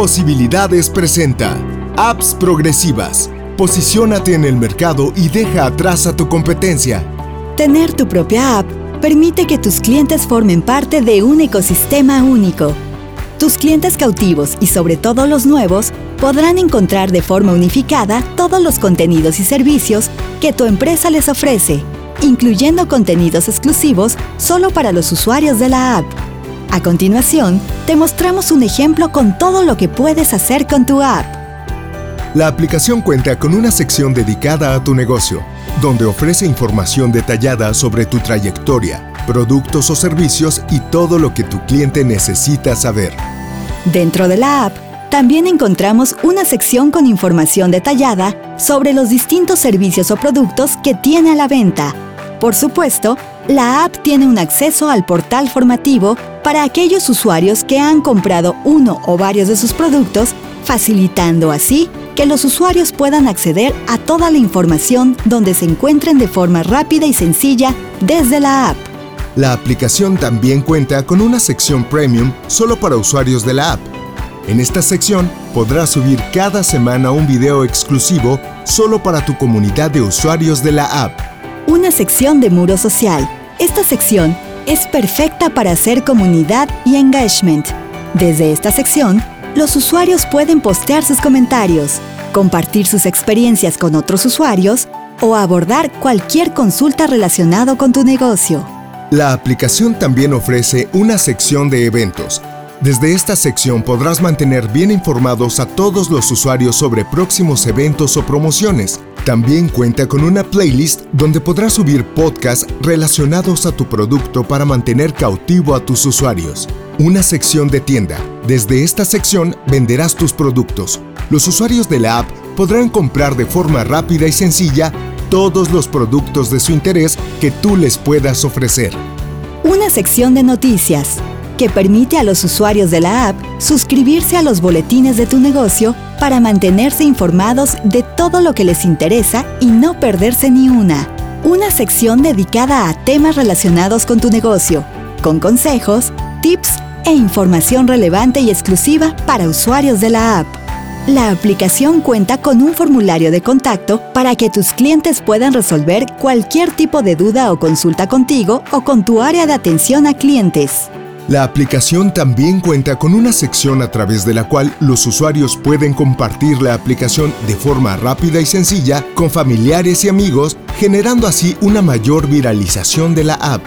Posibilidades presenta Apps Progresivas. Posiciónate en el mercado y deja atrás a tu competencia. Tener tu propia app permite que tus clientes formen parte de un ecosistema único. Tus clientes cautivos y sobre todo los nuevos podrán encontrar de forma unificada todos los contenidos y servicios que tu empresa les ofrece, incluyendo contenidos exclusivos solo para los usuarios de la app. A continuación, te mostramos un ejemplo con todo lo que puedes hacer con tu app. La aplicación cuenta con una sección dedicada a tu negocio, donde ofrece información detallada sobre tu trayectoria, productos o servicios y todo lo que tu cliente necesita saber. Dentro de la app, también encontramos una sección con información detallada sobre los distintos servicios o productos que tiene a la venta. Por supuesto, la app tiene un acceso al portal formativo para aquellos usuarios que han comprado uno o varios de sus productos, facilitando así que los usuarios puedan acceder a toda la información donde se encuentren de forma rápida y sencilla desde la app. La aplicación también cuenta con una sección premium solo para usuarios de la app. En esta sección podrás subir cada semana un video exclusivo solo para tu comunidad de usuarios de la app. Una sección de muro social. Esta sección es perfecta para hacer comunidad y engagement. Desde esta sección, los usuarios pueden postear sus comentarios, compartir sus experiencias con otros usuarios o abordar cualquier consulta relacionada con tu negocio. La aplicación también ofrece una sección de eventos. Desde esta sección podrás mantener bien informados a todos los usuarios sobre próximos eventos o promociones. También cuenta con una playlist donde podrás subir podcasts relacionados a tu producto para mantener cautivo a tus usuarios. Una sección de tienda. Desde esta sección venderás tus productos. Los usuarios de la app podrán comprar de forma rápida y sencilla todos los productos de su interés que tú les puedas ofrecer. Una sección de noticias que permite a los usuarios de la app suscribirse a los boletines de tu negocio para mantenerse informados de todo lo que les interesa y no perderse ni una. Una sección dedicada a temas relacionados con tu negocio, con consejos, tips e información relevante y exclusiva para usuarios de la app. La aplicación cuenta con un formulario de contacto para que tus clientes puedan resolver cualquier tipo de duda o consulta contigo o con tu área de atención a clientes. La aplicación también cuenta con una sección a través de la cual los usuarios pueden compartir la aplicación de forma rápida y sencilla con familiares y amigos, generando así una mayor viralización de la app.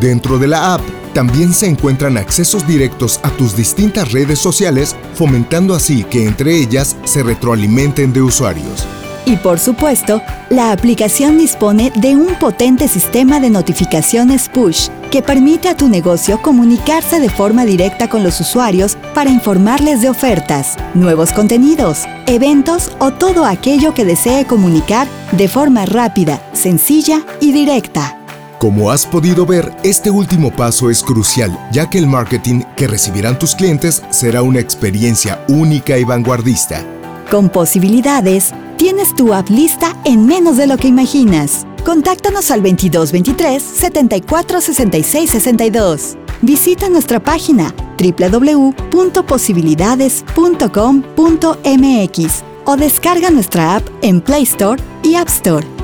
Dentro de la app también se encuentran accesos directos a tus distintas redes sociales, fomentando así que entre ellas se retroalimenten de usuarios. Y por supuesto, la aplicación dispone de un potente sistema de notificaciones push que permite a tu negocio comunicarse de forma directa con los usuarios para informarles de ofertas, nuevos contenidos, eventos o todo aquello que desee comunicar de forma rápida, sencilla y directa. Como has podido ver, este último paso es crucial, ya que el marketing que recibirán tus clientes será una experiencia única y vanguardista. Con posibilidades, tienes tu app lista en menos de lo que imaginas. Contáctanos al 2223 74 66 62. Visita nuestra página www.posibilidades.com.mx o descarga nuestra app en Play Store y App Store.